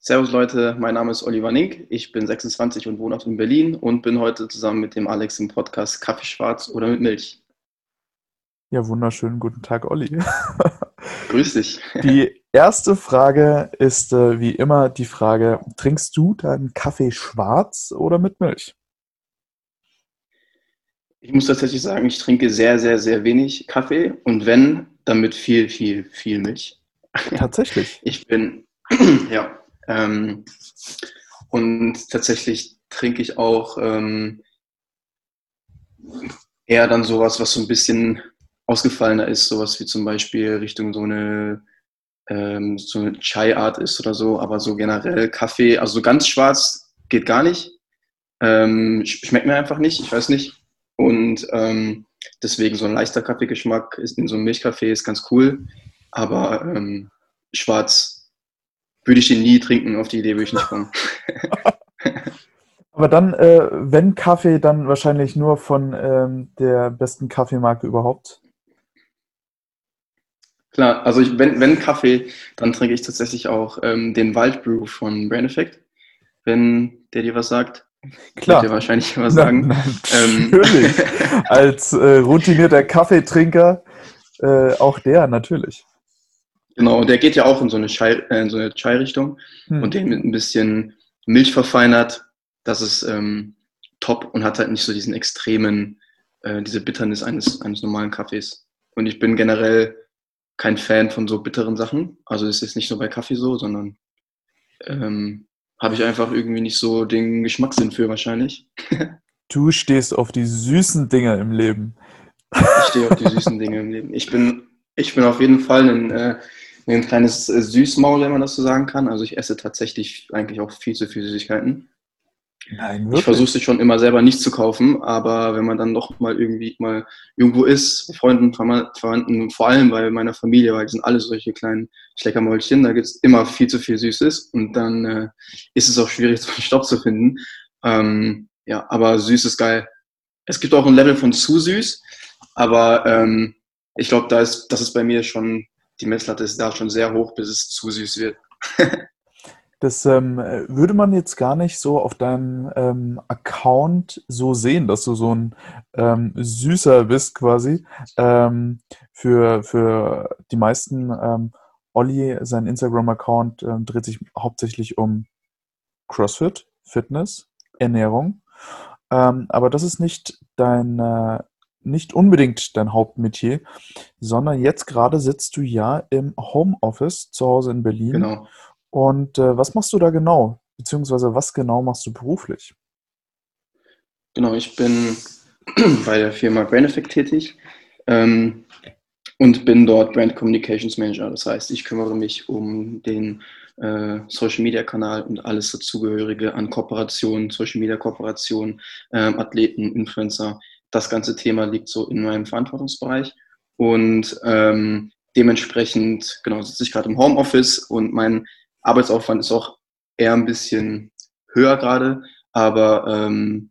Servus Leute, mein Name ist Oliver Nink, ich bin 26 und wohne auch in Berlin und bin heute zusammen mit dem Alex im Podcast Kaffee schwarz oder mit Milch. Ja, wunderschönen guten Tag, Olli. Grüß dich. Die erste Frage ist äh, wie immer die Frage, trinkst du deinen Kaffee schwarz oder mit Milch? Ich muss tatsächlich sagen, ich trinke sehr, sehr, sehr wenig Kaffee und wenn, dann mit viel, viel, viel Milch. Tatsächlich. Ich bin, ja, ähm, und tatsächlich trinke ich auch ähm, eher dann sowas, was so ein bisschen ausgefallener ist, sowas wie zum Beispiel Richtung so eine, ähm, so eine Chai-Art ist oder so, aber so generell Kaffee, also so ganz schwarz geht gar nicht. Ähm, schmeckt mir einfach nicht, ich weiß nicht. Und ähm, deswegen so ein leichter Kaffeegeschmack ist in so einem Milchkaffee ist ganz cool, aber ähm, schwarz würde ich den nie trinken, auf die Idee würde ich nicht kommen. Aber dann, äh, wenn Kaffee, dann wahrscheinlich nur von ähm, der besten Kaffeemarke überhaupt. Klar, also ich, wenn, wenn Kaffee, dann trinke ich tatsächlich auch ähm, den Waldbrew von Brain Effect, wenn der dir was sagt. Klar. Wird dir wahrscheinlich was sagen. Ähm. natürlich. Als äh, routinierter Kaffeetrinker äh, auch der, natürlich. Genau, der geht ja auch in so eine Chai, äh, so eine Chai-Richtung hm. und den mit ein bisschen Milch verfeinert. Das ist ähm, top und hat halt nicht so diesen extremen, äh, diese Bitternis eines, eines normalen Kaffees. Und ich bin generell kein Fan von so bitteren Sachen. Also es ist nicht nur bei Kaffee so, sondern ähm, habe ich einfach irgendwie nicht so den Geschmackssinn für wahrscheinlich. du stehst auf die süßen Dinge im Leben. Ich stehe auf die süßen Dinge im Leben. Ich bin, ich bin auf jeden Fall ein äh, ein kleines äh, Süßmaul, wenn man das so sagen kann. Also ich esse tatsächlich eigentlich auch viel zu viel Süßigkeiten. Nein, wirklich? Ich versuche sie schon immer selber nicht zu kaufen, aber wenn man dann doch mal irgendwie mal irgendwo ist, Freunden, Verwandten, vor allem bei meiner Familie, weil die sind alle solche kleinen Schleckermäulchen, da gibt es immer viel zu viel Süßes und dann äh, ist es auch schwierig, so einen Stopp zu finden. Ähm, ja, aber süß ist geil. Es gibt auch ein Level von zu süß, aber ähm, ich glaube, da ist, das ist bei mir schon die Messlatte ist da schon sehr hoch, bis es zu süß wird. das ähm, würde man jetzt gar nicht so auf deinem ähm, Account so sehen, dass du so ein ähm, Süßer bist quasi. Ähm, für, für die meisten, ähm, Olli, sein Instagram-Account ähm, dreht sich hauptsächlich um CrossFit, Fitness, Ernährung. aber das ist nicht dein, äh, nicht unbedingt dein Hauptmetier, sondern jetzt gerade sitzt du ja im Homeoffice zu Hause in Berlin. Genau. Und äh, was machst du da genau? Beziehungsweise was genau machst du beruflich? Genau, ich bin bei der Firma Brand Effect tätig ähm, und bin dort Brand Communications Manager. Das heißt, ich kümmere mich um den äh, Social Media Kanal und alles dazugehörige an Kooperationen, Social Media Kooperationen, ähm, Athleten, Influencer, das ganze Thema liegt so in meinem Verantwortungsbereich. Und ähm, dementsprechend, genau, sitze ich gerade im Homeoffice und mein Arbeitsaufwand ist auch eher ein bisschen höher gerade. Aber ähm,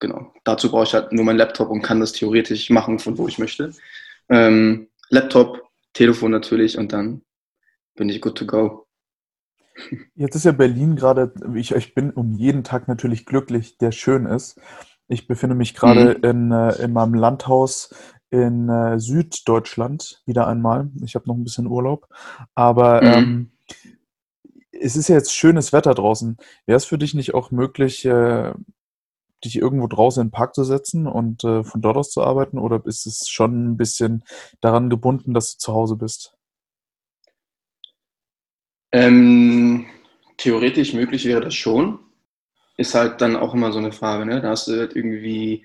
genau, dazu brauche ich halt nur meinen Laptop und kann das theoretisch machen, von wo ich möchte. Ähm, Laptop, Telefon natürlich und dann bin ich good to go. Jetzt ist ja Berlin gerade, ich, ich bin um jeden Tag natürlich glücklich, der schön ist. Ich befinde mich gerade mhm. in, äh, in meinem Landhaus in äh, Süddeutschland wieder einmal. Ich habe noch ein bisschen Urlaub. Aber mhm. ähm, es ist ja jetzt schönes Wetter draußen. Wäre es für dich nicht auch möglich, äh, dich irgendwo draußen in den Park zu setzen und äh, von dort aus zu arbeiten? Oder ist es schon ein bisschen daran gebunden, dass du zu Hause bist? Ähm, theoretisch möglich wäre das schon ist halt dann auch immer so eine Frage. Ne? Da hast du halt irgendwie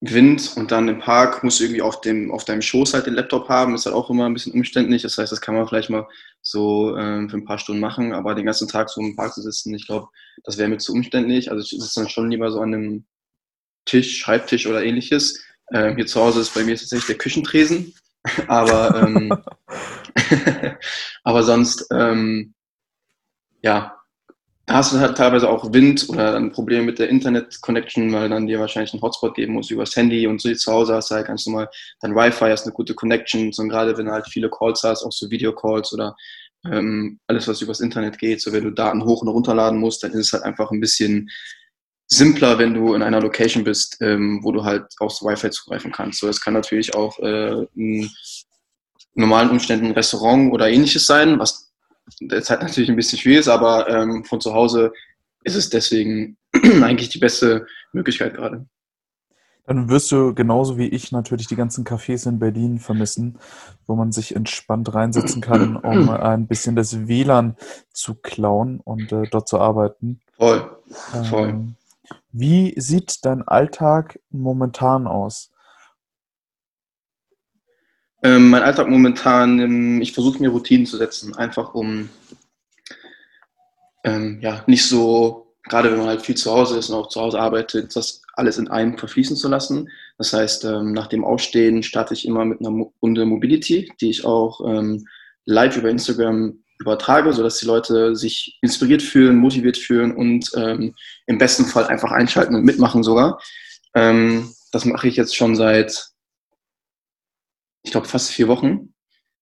Wind und dann im Park musst du irgendwie auf, dem, auf deinem Schoß halt den Laptop haben. Ist halt auch immer ein bisschen umständlich. Das heißt, das kann man vielleicht mal so ähm, für ein paar Stunden machen, aber den ganzen Tag so im Park zu sitzen, ich glaube, das wäre mir zu umständlich. Also ich sitze dann schon lieber so an einem Tisch, Schreibtisch oder ähnliches. Ähm, hier zu Hause ist bei mir tatsächlich der Küchentresen. aber, ähm, aber sonst, ähm, ja, hast du halt teilweise auch Wind oder ein Problem mit der Internet-Connection, weil dann dir wahrscheinlich einen Hotspot geben muss übers Handy und so zu Hause hast du halt ganz normal dein Wi-Fi, hast eine gute Connection und gerade wenn du halt viele Calls hast, auch so Video-Calls oder ähm, alles, was übers Internet geht. So, wenn du Daten hoch und runterladen musst, dann ist es halt einfach ein bisschen simpler, wenn du in einer Location bist, ähm, wo du halt aufs Wi-Fi zugreifen kannst. So, das kann natürlich auch äh, in normalen Umständen ein Restaurant oder ähnliches sein, was derzeit natürlich ein bisschen schwierig ist, aber ähm, von zu Hause ist es deswegen eigentlich die beste Möglichkeit gerade. Dann wirst du genauso wie ich natürlich die ganzen Cafés in Berlin vermissen, wo man sich entspannt reinsetzen kann, um ein bisschen das WLAN zu klauen und äh, dort zu arbeiten. Voll, voll. Ähm, wie sieht dein Alltag momentan aus? Ähm, mein Alltag momentan, ähm, ich versuche mir Routinen zu setzen, einfach um ähm, ja, nicht so, gerade wenn man halt viel zu Hause ist und auch zu Hause arbeitet, das alles in einem verfließen zu lassen. Das heißt, ähm, nach dem Aufstehen starte ich immer mit einer Runde Mobility, die ich auch ähm, live über Instagram übertrage, sodass die Leute sich inspiriert fühlen, motiviert fühlen und ähm, im besten Fall einfach einschalten und mitmachen sogar. Das mache ich jetzt schon seit, ich glaube, fast vier Wochen.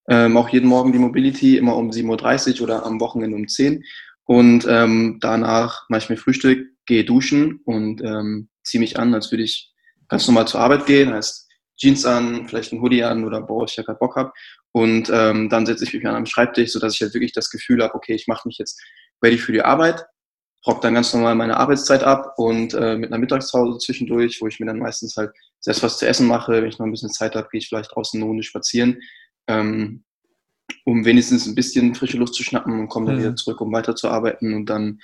Ähm, auch jeden Morgen die Mobility, immer um 7.30 Uhr oder am Wochenende um 10 Uhr. Und ähm, danach mache ich mir Frühstück, gehe duschen und ähm, ziehe mich an, als würde ich ganz normal zur Arbeit gehen. Heißt Jeans an, vielleicht ein Hoodie an oder worauf ich ja gerade Bock habe. Und ähm, dann setze ich mich an am Schreibtisch, sodass ich halt wirklich das Gefühl habe, okay, ich mache mich jetzt ready für die Arbeit, rock dann ganz normal meine Arbeitszeit ab und äh, mit einer Mittagspause zwischendurch, wo ich mir dann meistens halt selbst was zu essen mache. Wenn ich noch ein bisschen Zeit habe, gehe ich vielleicht draußen eine Runde spazieren, ähm, um wenigstens ein bisschen frische Luft zu schnappen und komme dann mhm. wieder zurück, um weiterzuarbeiten. Und dann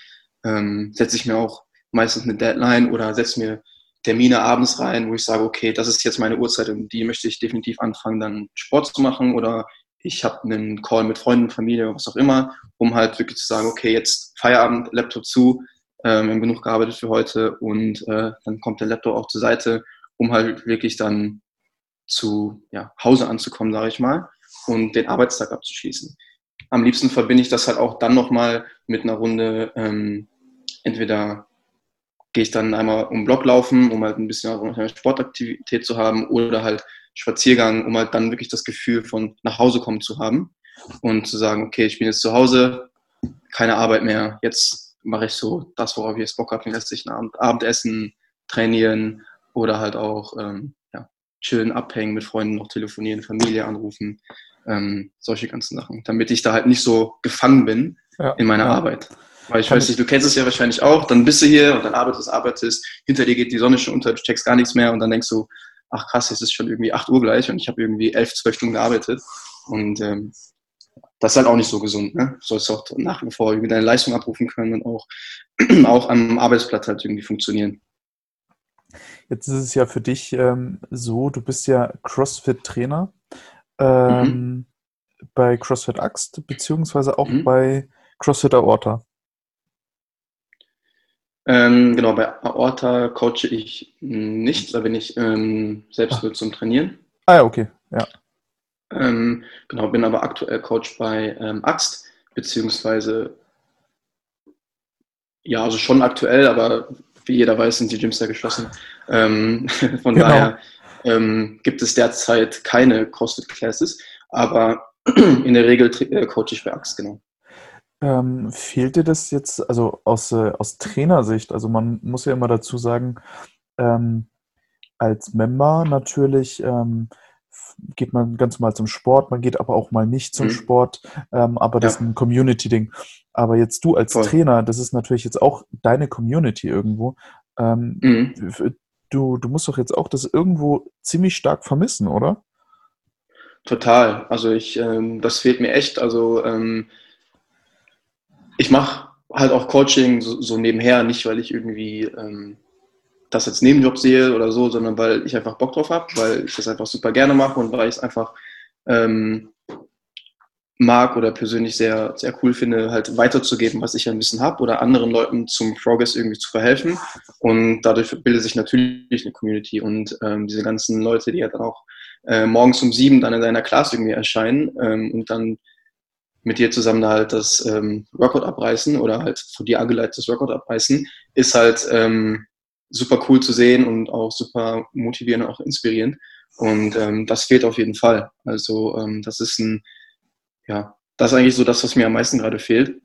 ähm, setze ich mir auch meistens eine Deadline oder setze mir Termine abends rein, wo ich sage, okay, das ist jetzt meine Uhrzeit und die möchte ich definitiv anfangen, dann Sport zu machen oder ich habe einen Call mit Freunden, Familie, was auch immer, um halt wirklich zu sagen, okay, jetzt Feierabend, Laptop zu, ähm, wir haben genug gearbeitet für heute und äh, dann kommt der Laptop auch zur Seite, um halt wirklich dann zu ja, Hause anzukommen, sage ich mal, und den Arbeitstag abzuschließen. Am liebsten verbinde ich das halt auch dann nochmal mit einer Runde ähm, entweder gehe ich dann einmal um Block laufen, um halt ein bisschen eine Sportaktivität zu haben oder halt Spaziergang, um halt dann wirklich das Gefühl von nach Hause kommen zu haben und zu sagen, okay, ich bin jetzt zu Hause, keine Arbeit mehr, jetzt mache ich so das, worauf ich jetzt Bock habe, den restlichen Abend, Abendessen, trainieren oder halt auch ähm, ja, chillen, abhängen, mit Freunden noch telefonieren, Familie anrufen, ähm, solche ganzen Sachen, damit ich da halt nicht so gefangen bin ja, in meiner ja. Arbeit. Weil ich Kann weiß nicht, du kennst es ja wahrscheinlich auch, dann bist du hier und dann arbeitest, arbeitest, hinter dir geht die Sonne schon unter, du checkst gar nichts mehr und dann denkst du, ach krass, jetzt ist schon irgendwie 8 Uhr gleich und ich habe irgendwie 11, 12 Stunden gearbeitet. Und ähm, das ist halt auch nicht so gesund. Ne? Du sollst auch nach wie vor irgendwie deine Leistung abrufen können und auch, auch am Arbeitsplatz halt irgendwie funktionieren. Jetzt ist es ja für dich ähm, so, du bist ja CrossFit-Trainer ähm, mhm. bei CrossFit Axt, beziehungsweise auch mhm. bei CrossFit Aorta. Ähm, genau, bei Aorta coache ich nicht, da bin ich ähm, selbst nur zum Trainieren. Ah ja, okay, ja. Ähm, genau, bin aber aktuell Coach bei ähm, Axt, beziehungsweise ja, also schon aktuell, aber wie jeder weiß, sind die Gyms ja geschlossen. Ähm, von genau. daher ähm, gibt es derzeit keine CrossFit-Classes, aber in der Regel äh, coache ich bei Axt, genau. Ähm, fehlt dir das jetzt, also aus, äh, aus Trainersicht, also man muss ja immer dazu sagen, ähm, als Member natürlich ähm, geht man ganz normal zum Sport, man geht aber auch mal nicht zum mhm. Sport, ähm, aber das ja. ist ein Community-Ding. Aber jetzt du als Voll. Trainer, das ist natürlich jetzt auch deine Community irgendwo. Ähm, mhm. Du, du musst doch jetzt auch das irgendwo ziemlich stark vermissen, oder? Total. Also ich, ähm, das fehlt mir echt. Also ähm, ich mache halt auch Coaching so, so, nebenher, nicht weil ich irgendwie ähm, das als Nebenjob sehe oder so, sondern weil ich einfach Bock drauf habe, weil ich das einfach super gerne mache und weil ich es einfach ähm, mag oder persönlich sehr, sehr cool finde, halt weiterzugeben, was ich ein bisschen habe oder anderen Leuten zum Progress irgendwie zu verhelfen. Und dadurch bildet sich natürlich eine Community und ähm, diese ganzen Leute, die ja dann auch äh, morgens um sieben dann in deiner Class irgendwie erscheinen ähm, und dann mit dir zusammen halt das ähm, Workout abreißen oder halt von dir angeleitetes Workout abreißen, ist halt ähm, super cool zu sehen und auch super motivierend auch inspirierend. Und ähm, das fehlt auf jeden Fall. Also ähm, das ist ein, ja, das ist eigentlich so das, was mir am meisten gerade fehlt.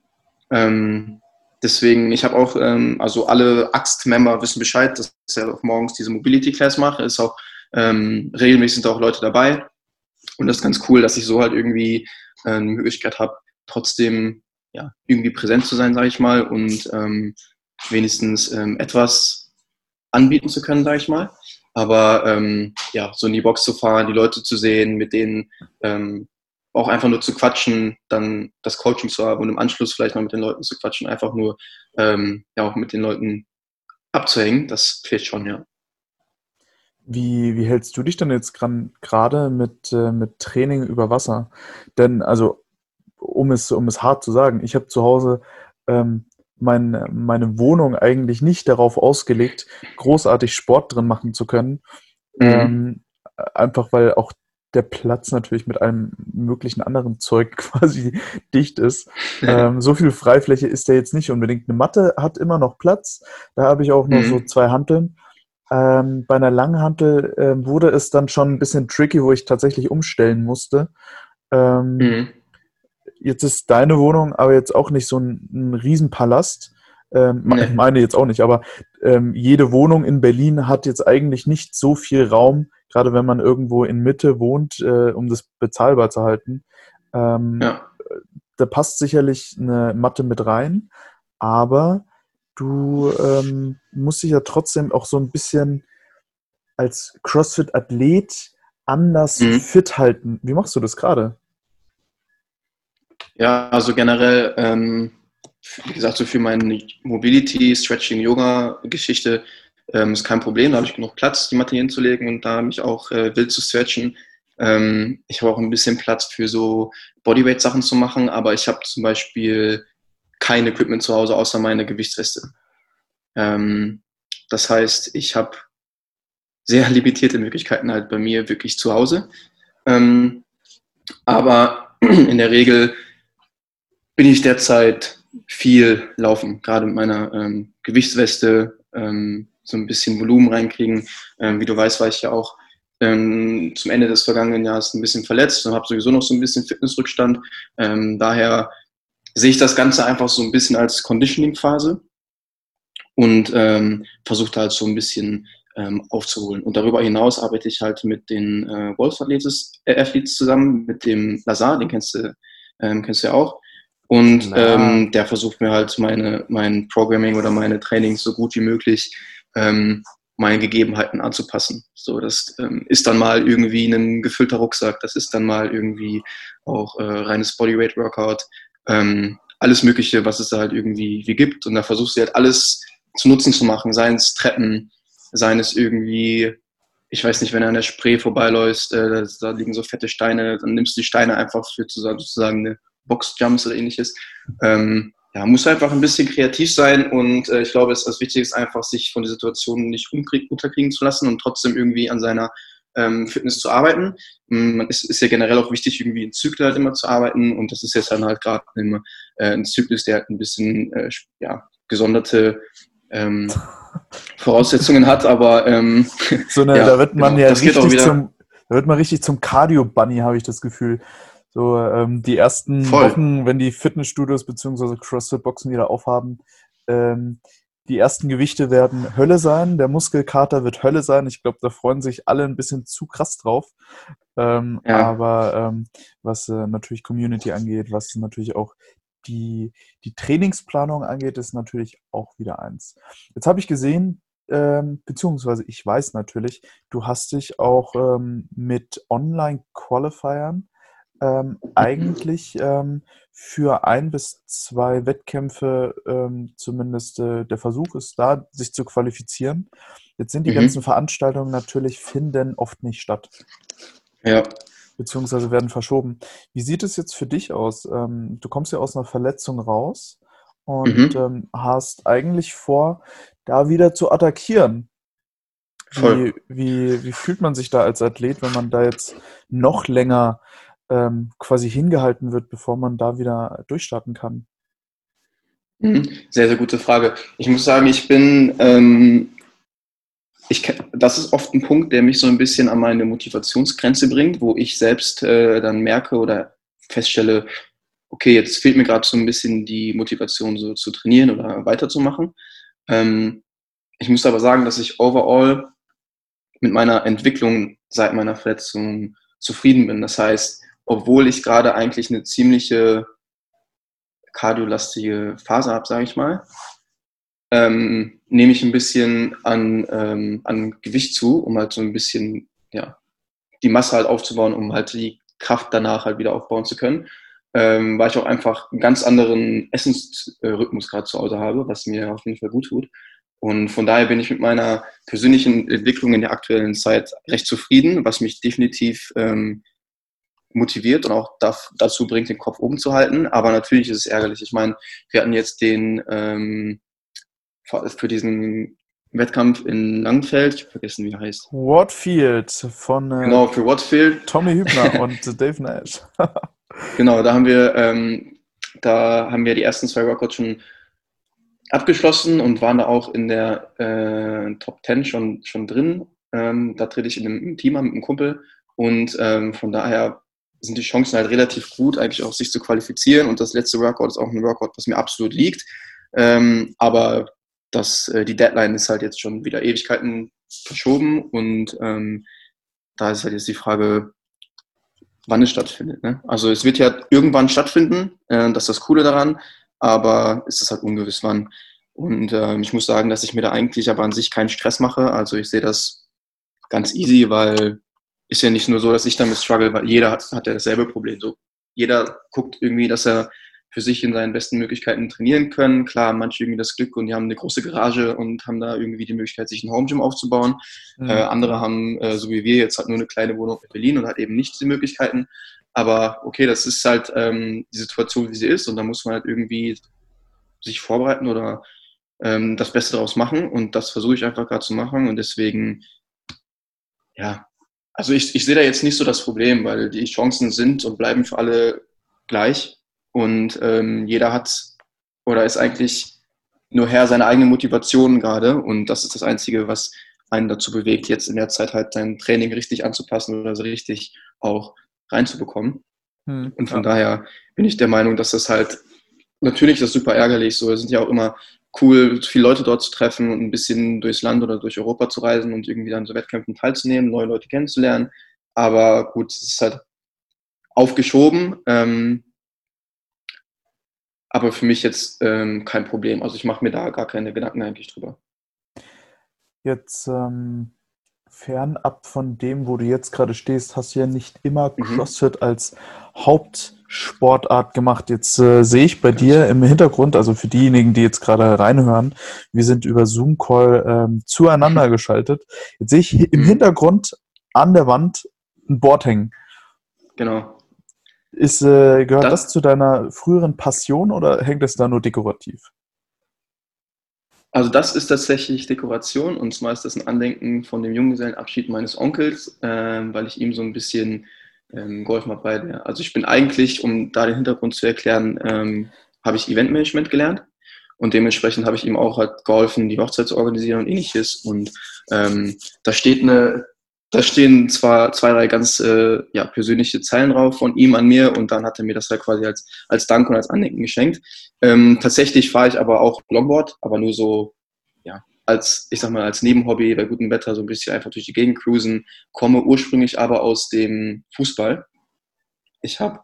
Ähm, deswegen, ich habe auch, ähm, also alle Axt-Member wissen Bescheid, dass ich ja auch morgens diese Mobility-Class mache. Ist auch ähm, regelmäßig sind auch Leute dabei. Und das ist ganz cool, dass ich so halt irgendwie äh, eine Möglichkeit habe, trotzdem ja, irgendwie präsent zu sein, sage ich mal, und ähm, wenigstens ähm, etwas anbieten zu können, sage ich mal. Aber ähm, ja, so in die Box zu fahren, die Leute zu sehen, mit denen ähm, auch einfach nur zu quatschen, dann das Coaching zu haben und im Anschluss vielleicht noch mit den Leuten zu quatschen, einfach nur ähm, ja auch mit den Leuten abzuhängen, das fehlt schon, ja. Wie, wie hältst du dich denn jetzt gerade mit, äh, mit Training über Wasser? Denn, also, um es, um es hart zu sagen, ich habe zu Hause ähm, mein, meine Wohnung eigentlich nicht darauf ausgelegt, großartig Sport drin machen zu können. Mhm. Ähm, einfach weil auch der Platz natürlich mit allem möglichen anderen Zeug quasi dicht ist. Ähm, so viel Freifläche ist der jetzt nicht unbedingt. Eine Matte hat immer noch Platz. Da habe ich auch noch mhm. so zwei Hanteln. Ähm, bei einer Langhantel äh, wurde es dann schon ein bisschen tricky, wo ich tatsächlich umstellen musste. Ähm, mhm. Jetzt ist deine Wohnung aber jetzt auch nicht so ein, ein Riesenpalast. Ähm, nee. Ich meine jetzt auch nicht, aber ähm, jede Wohnung in Berlin hat jetzt eigentlich nicht so viel Raum, gerade wenn man irgendwo in Mitte wohnt, äh, um das bezahlbar zu halten. Ähm, ja. Da passt sicherlich eine Matte mit rein, aber du ähm, musst dich ja trotzdem auch so ein bisschen als CrossFit-Athlet anders mhm. fit halten. Wie machst du das gerade? Ja, also generell, ähm, wie gesagt, so für meine Mobility, Stretching, Yoga-Geschichte ähm, ist kein Problem. Da habe ich genug Platz, die Matte hinzulegen und da mich auch äh, wild zu stretchen. Ähm, ich habe auch ein bisschen Platz für so Bodyweight-Sachen zu machen, aber ich habe zum Beispiel kein Equipment zu Hause außer meine Gewichtsweste. Ähm, das heißt, ich habe sehr limitierte Möglichkeiten halt bei mir wirklich zu Hause. Ähm, aber in der Regel bin ich derzeit viel laufen, gerade mit meiner ähm, Gewichtsweste, ähm, so ein bisschen Volumen reinkriegen. Ähm, wie du weißt, war ich ja auch ähm, zum Ende des vergangenen Jahres ein bisschen verletzt und habe sowieso noch so ein bisschen Fitnessrückstand. Ähm, daher sehe ich das Ganze einfach so ein bisschen als Conditioning-Phase und ähm, versuche halt so ein bisschen ähm, aufzuholen. Und darüber hinaus arbeite ich halt mit den äh, Wolf-Athletes äh, zusammen, mit dem Lazar, den kennst du, ähm, kennst du ja auch. Und ähm, der versucht mir halt meine, mein Programming oder meine Trainings so gut wie möglich ähm, meinen Gegebenheiten anzupassen. So, das ähm, ist dann mal irgendwie ein gefüllter Rucksack, das ist dann mal irgendwie auch äh, reines Bodyweight Workout, ähm, alles Mögliche, was es da halt irgendwie wie gibt. Und da versuchst du halt alles zu Nutzen zu machen, seien es Treppen, seien es irgendwie, ich weiß nicht, wenn er an der Spree vorbeiläuft, äh, da liegen so fette Steine, dann nimmst du die Steine einfach für sozusagen eine Boxjumps oder ähnliches. Ähm, ja, muss einfach ein bisschen kreativ sein und äh, ich glaube, es ist das Wichtige ist einfach, sich von der Situation nicht unterkriegen zu lassen und trotzdem irgendwie an seiner ähm, Fitness zu arbeiten. Mm, es ist ja generell auch wichtig, irgendwie in Zyklen halt immer zu arbeiten und das ist jetzt dann halt gerade äh, ein Zyklus, der halt ein bisschen äh, ja, gesonderte ähm, Voraussetzungen hat, aber ähm, so eine, ja, da wird man genau, ja richtig zum, da wird man richtig zum Cardio-Bunny, habe ich das Gefühl. So ähm, die ersten Voll. Wochen, wenn die Fitnessstudios bzw. CrossFit-Boxen wieder aufhaben, ähm, die ersten Gewichte werden Hölle sein, der Muskelkater wird Hölle sein. Ich glaube, da freuen sich alle ein bisschen zu krass drauf. Ähm, ja. Aber ähm, was äh, natürlich Community angeht, was natürlich auch die, die Trainingsplanung angeht, ist natürlich auch wieder eins. Jetzt habe ich gesehen, ähm, beziehungsweise ich weiß natürlich, du hast dich auch ähm, mit Online-Qualifiern ähm, eigentlich ähm, für ein bis zwei Wettkämpfe ähm, zumindest äh, der Versuch ist da, sich zu qualifizieren. Jetzt sind die mhm. ganzen Veranstaltungen natürlich finden oft nicht statt. Ja. Beziehungsweise werden verschoben. Wie sieht es jetzt für dich aus? Ähm, du kommst ja aus einer Verletzung raus und mhm. Ähm, hast eigentlich vor, da wieder zu attackieren. Wie, wie, wie, fühlt man sich da als Athlet, wenn man da jetzt noch länger ähm, quasi hingehalten wird, bevor man da wieder durchstarten kann? Mhm. Sehr, sehr gute Frage. Ich muss sagen, ich bin, ähm, ich, das ist oft ein Punkt, der mich so ein bisschen an meine Motivationsgrenze bringt, wo ich selbst äh, dann merke oder feststelle, okay, jetzt fehlt mir gerade so ein bisschen die Motivation, so zu trainieren oder weiterzumachen. Ähm, ich muss aber sagen, dass ich overall mit meiner Entwicklung seit meiner Verletzung zufrieden bin. Das heißt, obwohl ich gerade eigentlich eine ziemliche kardiolastige Phase habe, sage ich mal, ähm, nehme ich ein bisschen an, ähm, an Gewicht zu, um halt so ein bisschen ja, die Masse halt aufzubauen, um halt die Kraft danach halt wieder aufbauen zu können. Ähm, weil ich auch einfach einen ganz anderen Essensrhythmus gerade zu Hause habe, was mir auf jeden Fall gut tut. Und von daher bin ich mit meiner persönlichen Entwicklung in der aktuellen Zeit recht zufrieden, was mich definitiv ähm, motiviert und auch dazu bringt, den Kopf oben zu halten. Aber natürlich ist es ärgerlich. Ich meine, wir hatten jetzt den ähm, für diesen Wettkampf in Langenfeld, ich habe vergessen, wie er heißt. Watfield von äh, genau, für Watfield. Tommy Hübner und Dave Nash. genau, da haben wir ähm, da haben wir die ersten zwei Workouts schon abgeschlossen und waren da auch in der äh, Top 10 schon, schon drin. Ähm, da trete ich in einem Team an mit einem Kumpel und ähm, von daher sind die Chancen halt relativ gut, eigentlich auch sich zu qualifizieren. Und das letzte Workout ist auch ein Workout, was mir absolut liegt. Ähm, aber das, äh, die Deadline ist halt jetzt schon wieder Ewigkeiten verschoben und ähm, da ist halt jetzt die Frage, wann es stattfindet. Ne? Also es wird ja irgendwann stattfinden, äh, das ist das Coole daran, aber es ist halt ungewiss wann. Und äh, ich muss sagen, dass ich mir da eigentlich aber an sich keinen Stress mache. Also ich sehe das ganz easy, weil ist ja nicht nur so, dass ich damit struggle, weil jeder hat, hat ja dasselbe Problem. So, jeder guckt irgendwie, dass er für sich in seinen besten Möglichkeiten trainieren können. Klar, manche irgendwie das Glück und die haben eine große Garage und haben da irgendwie die Möglichkeit, sich ein Home Gym aufzubauen. Mhm. Äh, andere haben, äh, so wie wir, jetzt halt nur eine kleine Wohnung in Berlin und hat eben nicht die Möglichkeiten. Aber okay, das ist halt ähm, die Situation, wie sie ist und da muss man halt irgendwie sich vorbereiten oder ähm, das Beste daraus machen und das versuche ich einfach gerade zu machen und deswegen, ja, also ich, ich sehe da jetzt nicht so das Problem, weil die Chancen sind und bleiben für alle gleich und ähm, jeder hat oder ist eigentlich nur Herr seiner eigenen Motivation gerade und das ist das Einzige, was einen dazu bewegt, jetzt in der Zeit halt sein Training richtig anzupassen oder so richtig auch reinzubekommen. Hm, und von ja. daher bin ich der Meinung, dass das halt natürlich das super ärgerlich so. Es sind ja auch immer cool, viele Leute dort zu treffen und ein bisschen durchs Land oder durch Europa zu reisen und irgendwie dann so Wettkämpfen teilzunehmen, neue Leute kennenzulernen. Aber gut, es ist halt aufgeschoben. Ähm, aber für mich jetzt ähm, kein Problem. Also ich mache mir da gar keine Gedanken eigentlich drüber. Jetzt ähm, fernab von dem, wo du jetzt gerade stehst, hast du ja nicht immer mhm. CrossFit als Hauptsportart gemacht. Jetzt äh, sehe ich bei dir im Hintergrund, also für diejenigen, die jetzt gerade reinhören, wir sind über Zoom-Call ähm, zueinander geschaltet. Jetzt sehe ich im. Hintergrund an der Wand ein Board hängen. Genau. Ist, äh, gehört das, das zu deiner früheren Passion oder hängt es da nur dekorativ? Also das ist tatsächlich Dekoration und zwar ist das ein Andenken von dem Junggesellenabschied meines Onkels, ähm, weil ich ihm so ein bisschen ähm, geholfen habe bei der. Also ich bin eigentlich, um da den Hintergrund zu erklären, ähm, habe ich Eventmanagement gelernt und dementsprechend habe ich ihm auch halt geholfen, die Hochzeit zu organisieren und ähnliches. Und ähm, da steht eine da stehen zwar zwei, drei ganz äh, ja, persönliche Zeilen drauf von ihm an mir und dann hat er mir das halt quasi als, als Dank und als Andenken geschenkt. Ähm, tatsächlich fahre ich aber auch Longboard, aber nur so, als, ich sag mal, als Nebenhobby bei gutem Wetter so ein bisschen einfach durch die Gegend cruisen, komme ursprünglich aber aus dem Fußball. Ich habe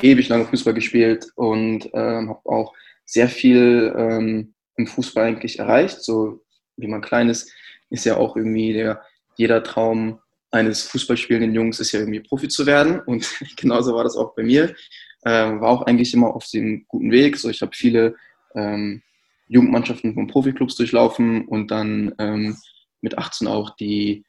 ewig lange Fußball gespielt und ähm, habe auch sehr viel ähm, im Fußball eigentlich erreicht. So wie man klein ist, ist ja auch irgendwie der jeder Traum eines Fußballspielenden Jungs ist ja irgendwie Profi zu werden und genauso war das auch bei mir. Ähm, war auch eigentlich immer auf dem guten Weg. So, ich habe viele ähm, Jugendmannschaften von Profiklubs durchlaufen und dann ähm, mit 18 auch die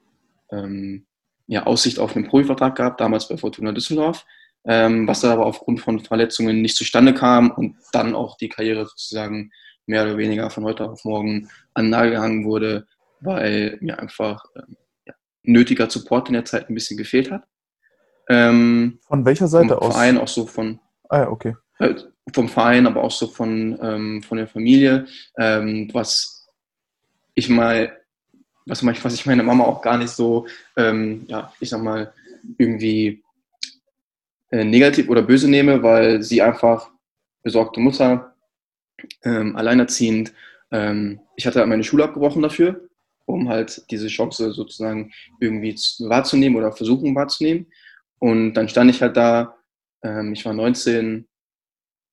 ähm, ja, Aussicht auf einen Profivertrag gehabt, damals bei Fortuna Düsseldorf, ähm, was dann aber aufgrund von Verletzungen nicht zustande kam und dann auch die Karriere sozusagen mehr oder weniger von heute auf morgen an Nagel gehangen wurde, weil mir einfach ähm, nötiger Support in der Zeit ein bisschen gefehlt hat. Ähm, von welcher Seite vom aus? Verein, auch so von. Ah ja, okay. Äh, vom Verein, aber auch so von, ähm, von der Familie, ähm, was ich mal, was, was ich meine Mama auch gar nicht so, ähm, ja, ich sag mal, irgendwie äh, negativ oder böse nehme, weil sie einfach besorgte Mutter, ähm, alleinerziehend. Ähm, ich hatte halt meine Schule abgebrochen dafür, um halt diese Chance sozusagen irgendwie wahrzunehmen oder versuchen wahrzunehmen. Und dann stand ich halt da, ähm, ich war 19,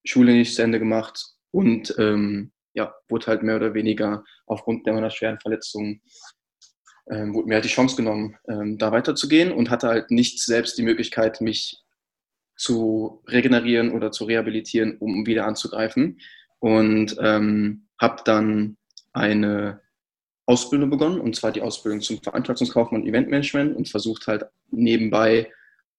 Schule nicht zu Ende gemacht und ähm, ja, wurde halt mehr oder weniger aufgrund der meiner schweren Verletzungen ähm, wurde mir halt die Chance genommen, ähm, da weiterzugehen und hatte halt nicht selbst die Möglichkeit, mich zu regenerieren oder zu rehabilitieren, um wieder anzugreifen. Und ähm, habe dann eine Ausbildung begonnen, und zwar die Ausbildung zum Veranstaltungskaufmann und Eventmanagement und versucht halt nebenbei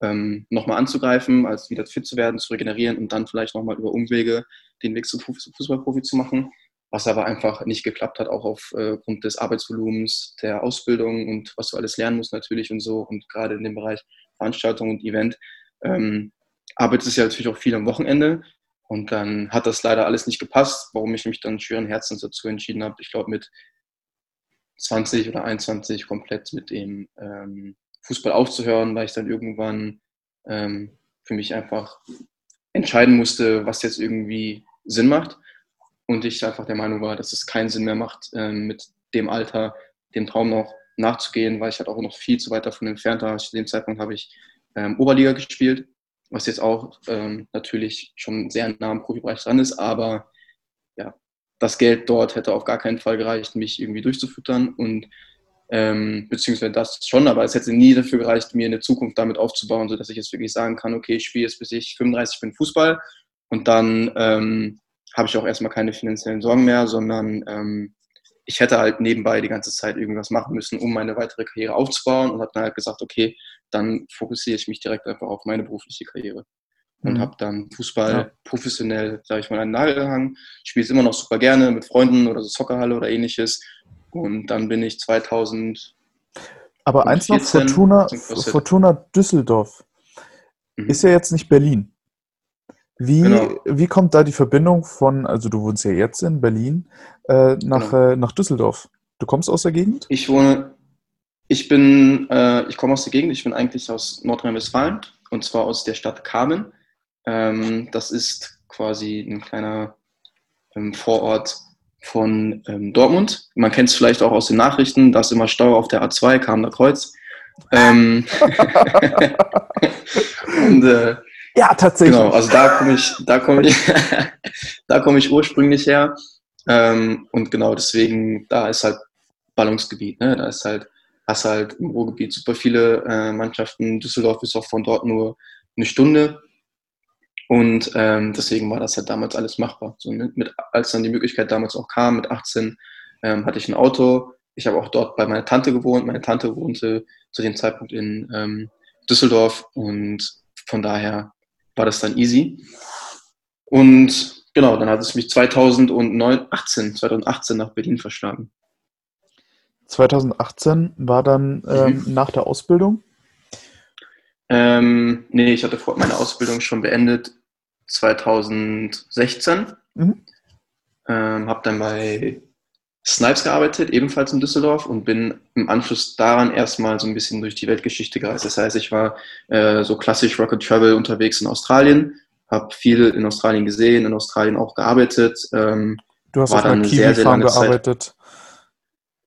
ähm, nochmal anzugreifen, als wieder fit zu werden, zu regenerieren und dann vielleicht nochmal über Umwege den Weg zum Fußballprofi zu machen was aber einfach nicht geklappt hat, auch aufgrund des Arbeitsvolumens, der Ausbildung und was du alles lernen musst natürlich und so. Und gerade in dem Bereich Veranstaltung und Event ähm, arbeitest ja natürlich auch viel am Wochenende. Und dann hat das leider alles nicht gepasst, warum ich mich dann schweren Herzens dazu entschieden habe. Ich glaube, mit 20 oder 21 komplett mit dem ähm, Fußball aufzuhören, weil ich dann irgendwann ähm, für mich einfach entscheiden musste, was jetzt irgendwie Sinn macht und ich einfach der Meinung war, dass es keinen Sinn mehr macht, ähm, mit dem Alter dem Traum noch nachzugehen, weil ich halt auch noch viel zu weit davon entfernt war. Zu dem Zeitpunkt habe ich ähm, Oberliga gespielt, was jetzt auch ähm, natürlich schon sehr nah am Profibereich dran ist, aber ja, das Geld dort hätte auf gar keinen Fall gereicht, mich irgendwie durchzufüttern und ähm, beziehungsweise das schon, aber es hätte nie dafür gereicht, mir eine Zukunft damit aufzubauen, sodass ich jetzt wirklich sagen kann, okay, ich spiele jetzt bis ich 35 bin Fußball und dann ähm, habe ich auch erstmal keine finanziellen Sorgen mehr, sondern ähm, ich hätte halt nebenbei die ganze Zeit irgendwas machen müssen, um meine weitere Karriere aufzubauen und habe dann halt gesagt, okay, dann fokussiere ich mich direkt einfach auf meine berufliche Karriere. Und mhm. habe dann Fußball ja. professionell, sage ich mal, an den Nagel gehangen. Spiele es immer noch super gerne mit Freunden oder so Soccerhalle oder ähnliches. Und dann bin ich 2000. Aber eins noch, Fortuna, Fortuna Düsseldorf mhm. ist ja jetzt nicht Berlin. Wie, genau. wie kommt da die Verbindung von, also du wohnst ja jetzt in Berlin, äh, nach, genau. äh, nach Düsseldorf? Du kommst aus der Gegend? Ich wohne, ich bin, äh, ich komme aus der Gegend, ich bin eigentlich aus Nordrhein-Westfalen und zwar aus der Stadt Kamen. Ähm, das ist quasi ein kleiner ähm, Vorort von ähm, Dortmund. Man kennt es vielleicht auch aus den Nachrichten, da ist immer Stau auf der A2, Kamener Kreuz. Ähm, und äh, ja, tatsächlich. Genau, also da komme ich, da komme ich, da komme ich ursprünglich her. Ähm, und genau deswegen, da ist halt Ballungsgebiet, ne? Da ist halt, hast halt im Ruhrgebiet super viele äh, Mannschaften. Düsseldorf ist auch von dort nur eine Stunde. Und ähm, deswegen war das halt damals alles machbar. So, mit, als dann die Möglichkeit damals auch kam, mit 18 ähm, hatte ich ein Auto. Ich habe auch dort bei meiner Tante gewohnt. Meine Tante wohnte zu dem Zeitpunkt in ähm, Düsseldorf und von daher war das dann easy. Und genau, dann hat es mich 2018, 2018 nach Berlin verschlagen. 2018 war dann ähm, mhm. nach der Ausbildung? Ähm, nee, ich hatte meine Ausbildung schon beendet 2016. Mhm. Ähm, habe dann bei Snipes gearbeitet, ebenfalls in Düsseldorf und bin im Anschluss daran erstmal so ein bisschen durch die Weltgeschichte gereist. Das heißt, ich war äh, so klassisch Rocket Travel unterwegs in Australien, habe viel in Australien gesehen, in Australien auch gearbeitet. Ähm, du hast auf einer Kiwi-Farm gearbeitet?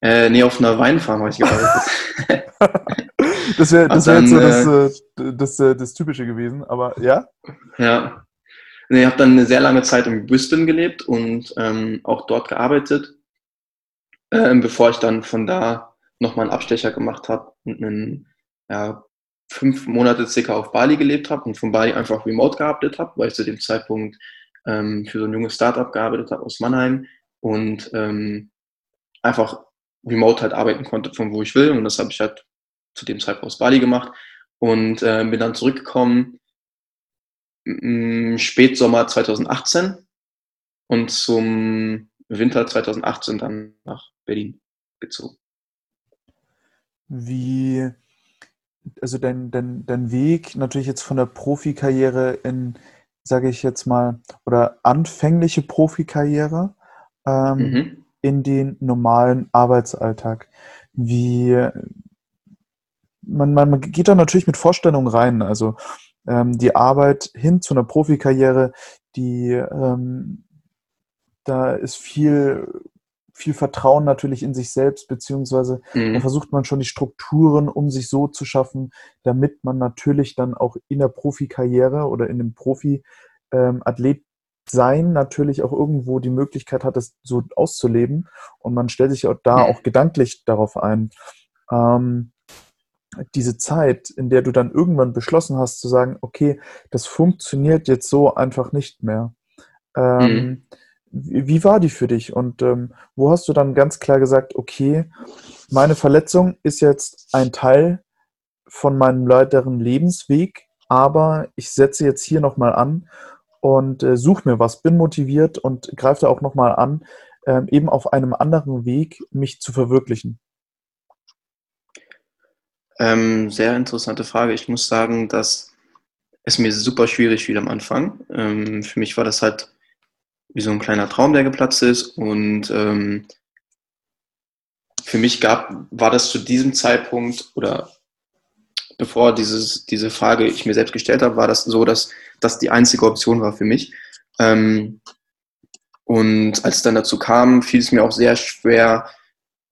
Äh, nee, auf einer Weinfarm habe ich gearbeitet. das wäre wär jetzt so das, äh, das, das, äh, das, Typische gewesen, aber ja? Ja. Ich habe dann eine sehr lange Zeit in Brisbane gelebt und ähm, auch dort gearbeitet ähm, bevor ich dann von da nochmal einen Abstecher gemacht habe und einen, ja, fünf Monate circa auf Bali gelebt habe und von Bali einfach remote gearbeitet habe, weil ich zu dem Zeitpunkt ähm, für so ein junges Startup gearbeitet habe aus Mannheim und ähm, einfach remote halt arbeiten konnte, von wo ich will. Und das habe ich halt zu dem Zeitpunkt aus Bali gemacht und äh, bin dann zurückgekommen Spätsommer 2018 und zum Winter 2018 dann nach Berlin gezogen. Wie, also dein, dein, dein Weg natürlich jetzt von der Profikarriere in, sage ich jetzt mal, oder anfängliche Profikarriere ähm, mhm. in den normalen Arbeitsalltag. Wie, man, man, man geht da natürlich mit Vorstellungen rein. Also ähm, die Arbeit hin zu einer Profikarriere, die ähm, da ist viel, viel Vertrauen natürlich in sich selbst, beziehungsweise mhm. da versucht man schon die Strukturen, um sich so zu schaffen, damit man natürlich dann auch in der Profikarriere oder in dem Profi-Athlet ähm, sein natürlich auch irgendwo die Möglichkeit hat, das so auszuleben. Und man stellt sich auch da auch gedanklich darauf ein. Ähm, diese Zeit, in der du dann irgendwann beschlossen hast zu sagen, okay, das funktioniert jetzt so einfach nicht mehr. Ähm, mhm. wie, wie, war die für dich? Und ähm, wo hast du dann ganz klar gesagt, okay, meine Verletzung ist jetzt ein Teil von meinem weiteren Lebensweg, aber ich setze jetzt hier nochmal an und äh, suche mir was, bin motiviert und greife da auch nochmal an, äh, eben auf einem anderen Weg mich zu verwirklichen. Ähm, sehr interessante Frage. Ich muss sagen, dass es mir super schwierig fiel am Anfang. Ähm, für mich war das halt wie so ein kleiner Traum, der geplatzt ist. Und ähm, für mich gab, war das zu diesem Zeitpunkt oder bevor dieses, diese Frage ich mir selbst gestellt habe, war das so, dass das die einzige Option war für mich. Ähm, und als es dann dazu kam, fiel es mir auch sehr schwer,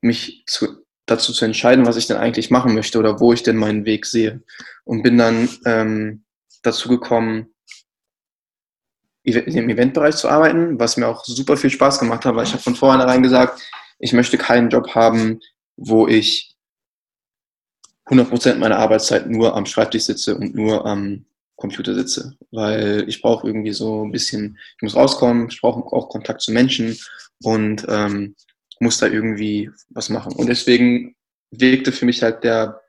mich zu dazu zu entscheiden, was ich denn eigentlich machen möchte oder wo ich denn meinen Weg sehe. Und bin dann ähm, dazu gekommen, im Eventbereich zu arbeiten, was mir auch super viel Spaß gemacht hat, weil ich habe von vornherein gesagt, ich möchte keinen Job haben, wo ich 100% meiner Arbeitszeit nur am Schreibtisch sitze und nur am Computer sitze, weil ich brauche irgendwie so ein bisschen, ich muss rauskommen, ich brauche auch Kontakt zu Menschen und ähm, muss da irgendwie was machen. Und deswegen wirkte für mich halt der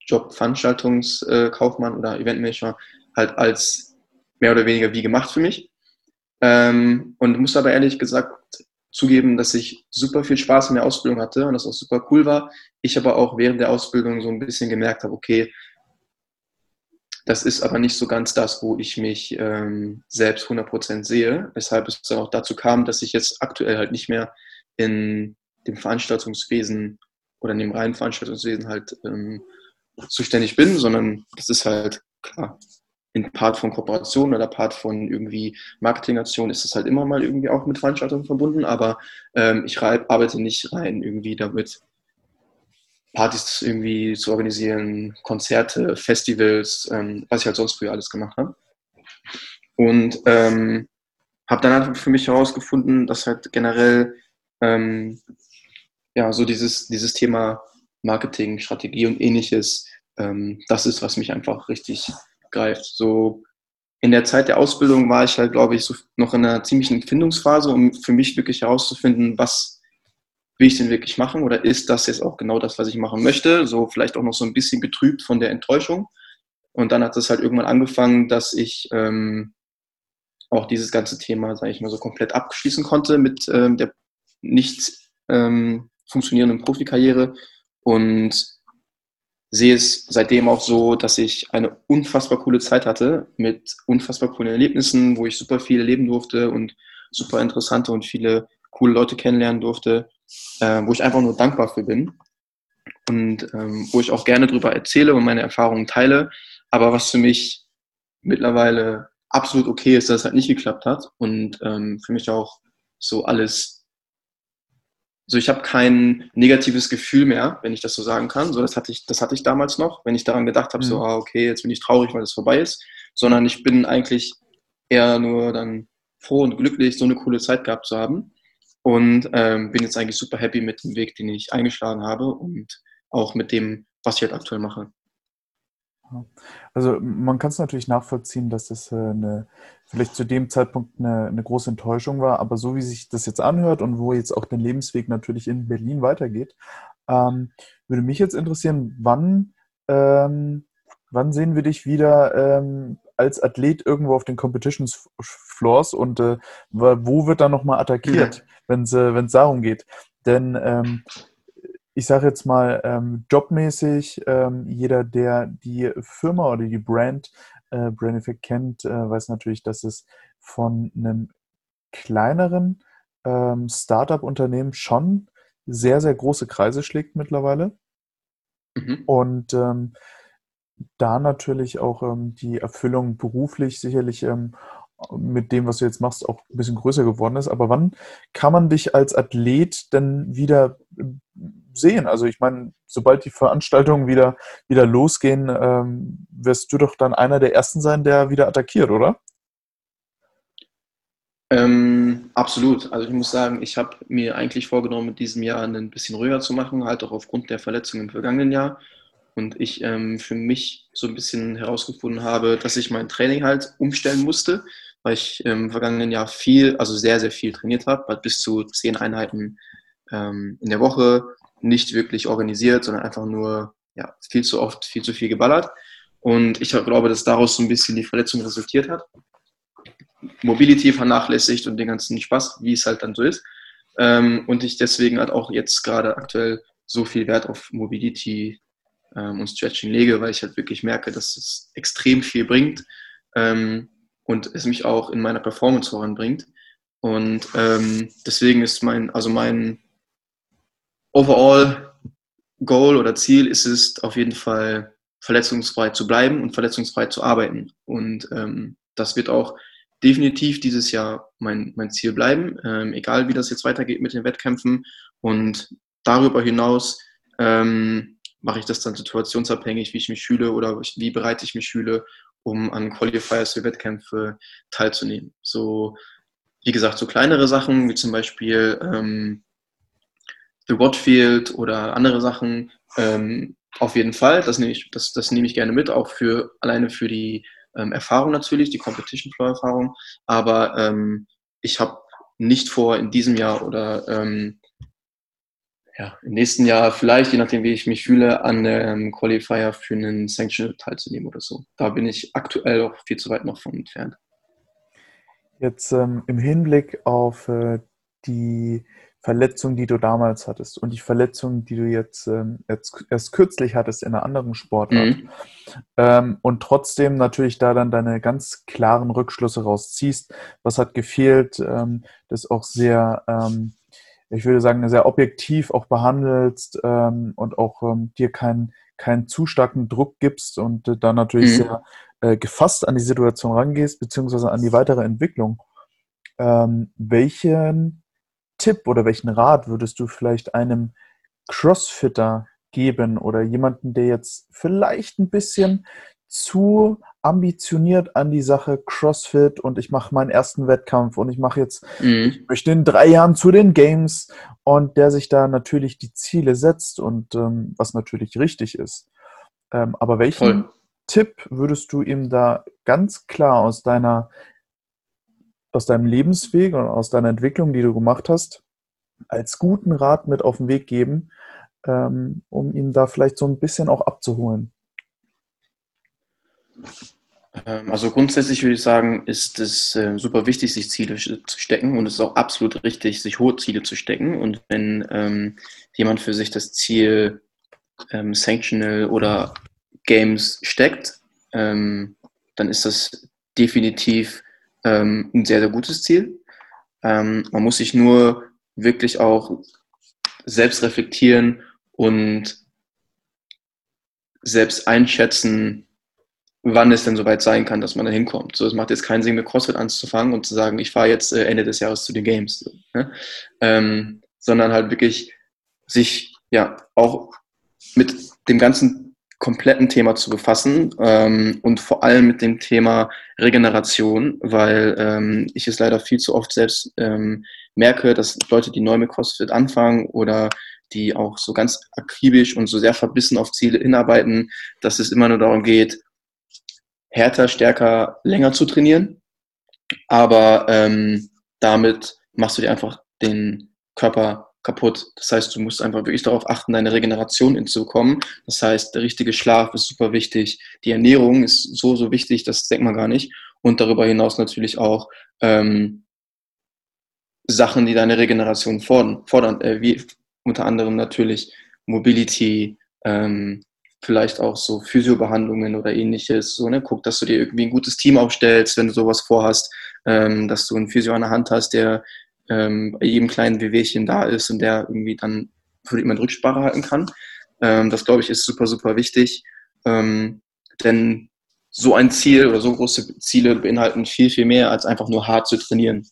Job Veranstaltungskaufmann oder Eventmanager halt als mehr oder weniger wie gemacht für mich. Ähm, und muss aber ehrlich gesagt zugeben, dass ich super viel Spaß in der Ausbildung hatte und das auch super cool war. Ich aber auch während der Ausbildung so ein bisschen gemerkt habe, okay, das ist aber nicht so ganz das, wo ich mich ähm, selbst 100% sehe, weshalb es dann auch dazu kam, dass ich jetzt aktuell halt nicht mehr in dem Veranstaltungswesen oder in dem reinen Veranstaltungswesen halt ähm, zuständig bin, sondern das ist halt klar. In Part von Kooperation oder Part von irgendwie Marketingaktion ist es halt immer mal irgendwie auch mit Veranstaltungen verbunden, aber ähm, ich arbeite nicht rein irgendwie damit, Partys irgendwie zu organisieren, Konzerte, Festivals, ähm, was ich halt sonst früher alles gemacht habe. Und ähm, habe dann einfach für mich herausgefunden, dass halt generell ähm, ja, so dieses, dieses Thema Marketing, Strategie und ähnliches, ähm, das ist, was mich einfach richtig greift. So in der Zeit der Ausbildung war ich halt, glaube ich, so noch in einer ziemlichen Findungsphase, um für mich wirklich herauszufinden, was will ich denn wirklich machen oder ist das jetzt auch genau das, was ich machen möchte? So vielleicht auch noch so ein bisschen getrübt von der Enttäuschung. Und dann hat es halt irgendwann angefangen, dass ich ähm, auch dieses ganze Thema, sage ich mal, so komplett abschließen konnte mit ähm, der nicht ähm, funktionierenden Profikarriere und sehe es seitdem auch so, dass ich eine unfassbar coole Zeit hatte mit unfassbar coolen Erlebnissen, wo ich super viel erleben durfte und super interessante und viele coole Leute kennenlernen durfte, äh, wo ich einfach nur dankbar für bin und ähm, wo ich auch gerne darüber erzähle und meine Erfahrungen teile, aber was für mich mittlerweile absolut okay ist, dass es halt nicht geklappt hat und ähm, für mich auch so alles so ich habe kein negatives Gefühl mehr, wenn ich das so sagen kann. So, das hatte ich, das hatte ich damals noch, wenn ich daran gedacht habe, mhm. so, ah, okay, jetzt bin ich traurig, weil das vorbei ist, sondern ich bin eigentlich eher nur dann froh und glücklich, so eine coole Zeit gehabt zu haben. Und ähm, bin jetzt eigentlich super happy mit dem Weg, den ich eingeschlagen habe und auch mit dem, was ich halt aktuell mache. Also man kann es natürlich nachvollziehen, dass es äh, eine, vielleicht zu dem Zeitpunkt eine, eine, große Enttäuschung war, aber so wie sich das jetzt anhört und wo jetzt auch der Lebensweg natürlich in Berlin weitergeht, ähm, würde mich jetzt interessieren, wann, ähm, wann sehen wir dich wieder ähm, als Athlet irgendwo auf den Competitions Floors und äh, wo wird dann nochmal attackiert, wenn es äh, darum geht? Denn ähm, ich sage jetzt mal, ähm, jobmäßig, ähm, jeder, der die Firma oder die Brand äh, Brand Effect kennt, äh, weiß natürlich, dass es von einem kleineren ähm, Startup-Unternehmen schon sehr, sehr große Kreise schlägt mittlerweile. Mhm. Und ähm, da natürlich auch ähm, die Erfüllung beruflich sicherlich ähm, mit dem, was du jetzt machst, auch ein bisschen größer geworden ist. Aber wann kann man dich als Athlet denn wieder äh, sehen? Also ich meine, sobald die Veranstaltungen wieder, wieder losgehen, ähm, wirst du doch dann einer der Ersten sein, der wieder attackiert, oder? Ähm, absolut. Also ich muss sagen, ich habe mir eigentlich vorgenommen, mit diesem Jahr ein bisschen ruhiger zu machen, halt auch aufgrund der Verletzung im vergangenen Jahr. Und ich ähm, für mich so ein bisschen herausgefunden habe, dass ich mein Training halt umstellen musste, weil ich im vergangenen Jahr viel, also sehr, sehr viel trainiert habe, halt bis zu zehn Einheiten ähm, in der Woche, nicht wirklich organisiert, sondern einfach nur ja, viel zu oft, viel zu viel geballert. Und ich glaube, dass daraus so ein bisschen die Verletzung resultiert hat. Mobility vernachlässigt und den ganzen Spaß, wie es halt dann so ist. Ähm, und ich deswegen halt auch jetzt gerade aktuell so viel Wert auf Mobility ähm, und Stretching lege, weil ich halt wirklich merke, dass es extrem viel bringt ähm, und es mich auch in meiner Performance voranbringt. Und ähm, deswegen ist mein, also mein overall Goal oder Ziel ist es auf jeden Fall verletzungsfrei zu bleiben und verletzungsfrei zu arbeiten. Und ähm, das wird auch definitiv dieses Jahr mein, mein Ziel bleiben, ähm, egal wie das jetzt weitergeht mit den Wettkämpfen. Und darüber hinaus ähm, mache ich das dann situationsabhängig, wie ich mich fühle oder wie bereite ich mich fühle, um an Qualifiers für Wettkämpfe teilzunehmen. So, wie gesagt, so kleinere Sachen wie zum Beispiel ähm, The Watfield oder andere Sachen. Ähm, auf jeden Fall, das nehme ich, das, das nehme ich gerne mit, auch für alleine für die ähm, Erfahrung natürlich, die Competition Flow Erfahrung, aber ähm, ich habe nicht vor, in diesem Jahr oder ähm, ja, im nächsten Jahr vielleicht, je nachdem, wie ich mich fühle, an einem Qualifier für einen Sanction teilzunehmen oder so. Da bin ich aktuell auch viel zu weit noch von entfernt. Jetzt ähm, im Hinblick auf äh, die Verletzung, die du damals hattest und die Verletzung, die du jetzt, ähm, jetzt erst kürzlich hattest in einer anderen Sportart mhm. ähm, und trotzdem natürlich da dann deine ganz klaren Rückschlüsse rausziehst, was hat gefehlt, ähm, das auch sehr, ähm, ich würde sagen, sehr objektiv auch behandelst ähm, und auch ähm, dir keinen keinen zu starken Druck gibst und äh, dann natürlich mhm. sehr äh, gefasst an die Situation rangehst, beziehungsweise an die weitere Entwicklung. welchen Tipp oder welchen Rat würdest du vielleicht einem Crossfitter geben oder jemanden, der jetzt vielleicht ein bisschen zu ambitioniert an die Sache CrossFit und ich mache meinen ersten Wettkampf und ich mache jetzt, mhm. ich möchte in drei Jahren zu den Games und der sich da natürlich die Ziele setzt und ähm, was natürlich richtig ist. Ähm, aber welchen Voll. Tipp würdest du ihm da ganz klar aus deiner aus deinem Lebensweg und aus deiner Entwicklung, die du gemacht hast, als guten Rat mit auf den Weg geben, ähm, um ihn da vielleicht so ein bisschen auch abzuholen? Ähm, also grundsätzlich würde ich sagen, ist es äh, super wichtig, sich Ziele zu stecken und es ist auch absolut richtig, sich hohe Ziele zu stecken. Und wenn ähm, jemand für sich das Ziel ähm, Sanctional oder Games steckt, ähm, dann ist das definitiv ähm, ein sehr, sehr gutes Ziel. Ähm, man muss sich nur wirklich auch selbst reflektieren und selbst einschätzen, wann es denn soweit sein kann, dass man da hinkommt. So, es macht jetzt keinen Sinn, mit CrossFit anzufangen und zu sagen, ich fahre jetzt äh, Ende des Jahres zu den Games. So, ne? ähm, sondern halt wirklich sich ja auch mit dem ganzen kompletten Thema zu befassen ähm, und vor allem mit dem Thema Regeneration, weil ähm, ich es leider viel zu oft selbst ähm, merke, dass Leute, die neu mit CrossFit anfangen oder die auch so ganz akribisch und so sehr verbissen auf Ziele hinarbeiten, dass es immer nur darum geht, härter, stärker, länger zu trainieren. Aber ähm, damit machst du dir einfach den Körper kaputt. Das heißt, du musst einfach wirklich darauf achten, deine Regeneration hinzubekommen. Das heißt, der richtige Schlaf ist super wichtig. Die Ernährung ist so, so wichtig, das denkt man gar nicht. Und darüber hinaus natürlich auch ähm, Sachen, die deine Regeneration fordern, fordern äh, wie unter anderem natürlich Mobility, ähm, vielleicht auch so Physiobehandlungen oder ähnliches. So, ne? Guck, dass du dir irgendwie ein gutes Team aufstellst, wenn du sowas vorhast, ähm, dass du einen Physio an der Hand hast, der ähm, bei jedem kleinen Wehwehchen da ist und der irgendwie dann für jemand Rücksprache halten kann. Ähm, das, glaube ich, ist super, super wichtig. Ähm, denn so ein Ziel oder so große Ziele beinhalten viel, viel mehr, als einfach nur hart zu trainieren.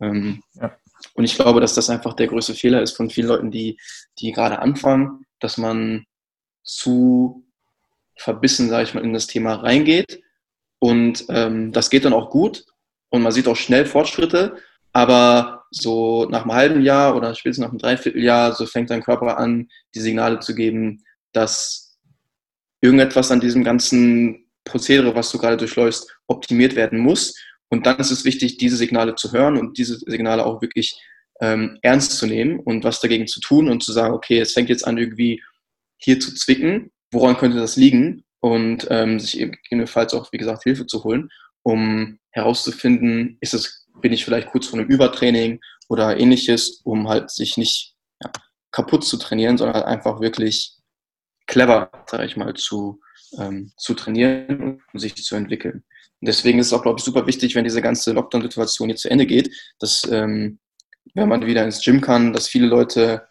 Ähm, ja. Und ich glaube, dass das einfach der größte Fehler ist von vielen Leuten, die, die gerade anfangen, dass man zu verbissen, sage ich mal, in das Thema reingeht. Und ähm, das geht dann auch gut und man sieht auch schnell Fortschritte, aber so nach einem halben Jahr oder spätestens nach einem Dreivierteljahr, so fängt dein Körper an, die Signale zu geben, dass irgendetwas an diesem ganzen Prozedere, was du gerade durchläufst, optimiert werden muss. Und dann ist es wichtig, diese Signale zu hören und diese Signale auch wirklich ähm, ernst zu nehmen und was dagegen zu tun und zu sagen, okay, es fängt jetzt an, irgendwie hier zu zwicken. Woran könnte das liegen? Und ähm, sich gegebenenfalls auch, wie gesagt, Hilfe zu holen, um herauszufinden, ist es, bin ich vielleicht kurz vor einem Übertraining oder ähnliches, um halt sich nicht ja, kaputt zu trainieren, sondern halt einfach wirklich clever, sage ich mal, zu, ähm, zu trainieren und sich zu entwickeln. Und deswegen ist es auch, glaube ich, super wichtig, wenn diese ganze Lockdown-Situation jetzt zu Ende geht, dass, ähm, wenn man wieder ins Gym kann, dass viele Leute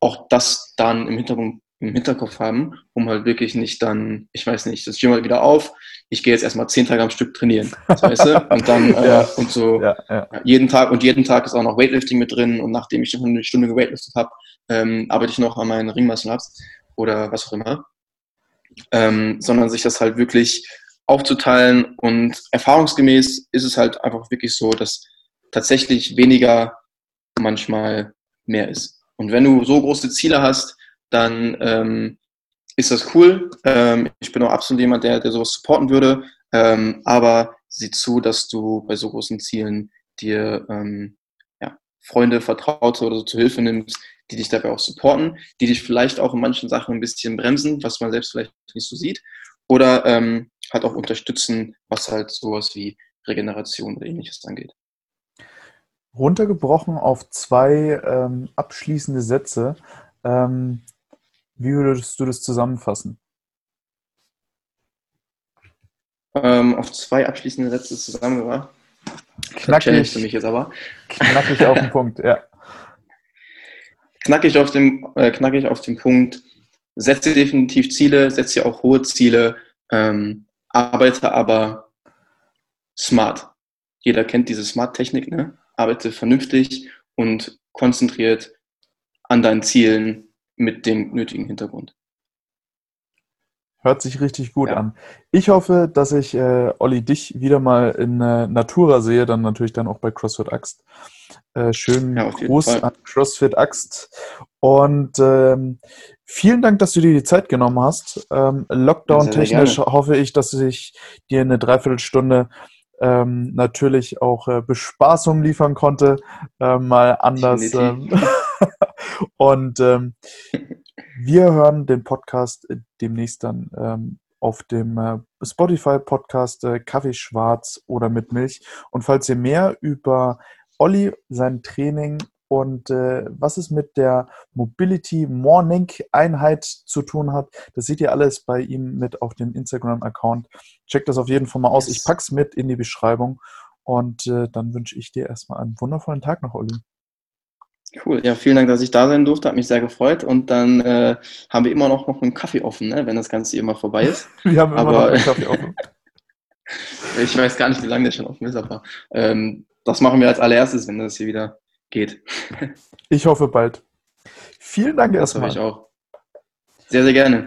auch das dann im Hintergrund im Hinterkopf haben, um halt wirklich nicht dann, ich weiß nicht, das Gym halt wieder auf, ich gehe jetzt erstmal zehn Tage am Stück trainieren, weißt du? Und dann äh, ja. und so ja, ja. jeden Tag und jeden Tag ist auch noch Weightlifting mit drin und nachdem ich schon eine Stunde geweightliftet habe, ähm, arbeite ich noch an meinen Ringmuscle-Ups oder was auch immer. Ähm, sondern sich das halt wirklich aufzuteilen und erfahrungsgemäß ist es halt einfach wirklich so, dass tatsächlich weniger manchmal mehr ist. Und wenn du so große Ziele hast, dann ähm, ist das cool. Ähm, ich bin auch absolut jemand, der, der sowas supporten würde. Ähm, aber sieh zu, dass du bei so großen Zielen dir ähm, ja, Freunde, Vertraute oder so zur Hilfe nimmst, die dich dabei auch supporten, die dich vielleicht auch in manchen Sachen ein bisschen bremsen, was man selbst vielleicht nicht so sieht. Oder ähm, halt auch unterstützen, was halt sowas wie Regeneration oder ähnliches angeht. Runtergebrochen auf zwei ähm, abschließende Sätze. Ähm, wie würdest du das zusammenfassen? Ähm, auf zwei abschließende Sätze zusammengebracht. Knackig. für mich jetzt aber. Knackig auf den Punkt, ja. Knackig auf, dem, äh, knackig auf den Punkt. Setze definitiv Ziele, setze auch hohe Ziele, ähm, arbeite aber smart. Jeder kennt diese Smart-Technik, ne? Arbeite vernünftig und konzentriert an deinen Zielen mit dem nötigen Hintergrund. Hört sich richtig gut ja. an. Ich hoffe, dass ich, äh, Olli, dich wieder mal in äh, Natura sehe, dann natürlich dann auch bei CrossFit Axt. Äh, schönen ja, Gruß Fall. an CrossFit Axt. Und ähm, vielen Dank, dass du dir die Zeit genommen hast. Ähm, Lockdown-technisch hoffe ich, dass ich dir eine Dreiviertelstunde ähm, natürlich auch äh, Bespaßung liefern konnte, äh, mal anders. Und ähm, wir hören den Podcast demnächst dann ähm, auf dem äh, Spotify-Podcast äh, Kaffee Schwarz oder mit Milch. Und falls ihr mehr über Olli, sein Training und äh, was es mit der Mobility Morning Einheit zu tun hat, das seht ihr alles bei ihm mit auf dem Instagram-Account. Checkt das auf jeden Fall mal aus. Ich packe es mit in die Beschreibung und äh, dann wünsche ich dir erstmal einen wundervollen Tag noch, Olli. Cool, ja, vielen Dank, dass ich da sein durfte, hat mich sehr gefreut. Und dann äh, haben wir immer noch, noch einen Kaffee offen, ne? wenn das Ganze immer vorbei ist. wir haben immer aber, noch einen Kaffee offen. ich weiß gar nicht, wie lange der schon offen ist, aber ähm, das machen wir als allererstes, wenn das hier wieder geht. ich hoffe bald. Vielen Dank erstmal. Das hoffe ich auch. Sehr, sehr gerne.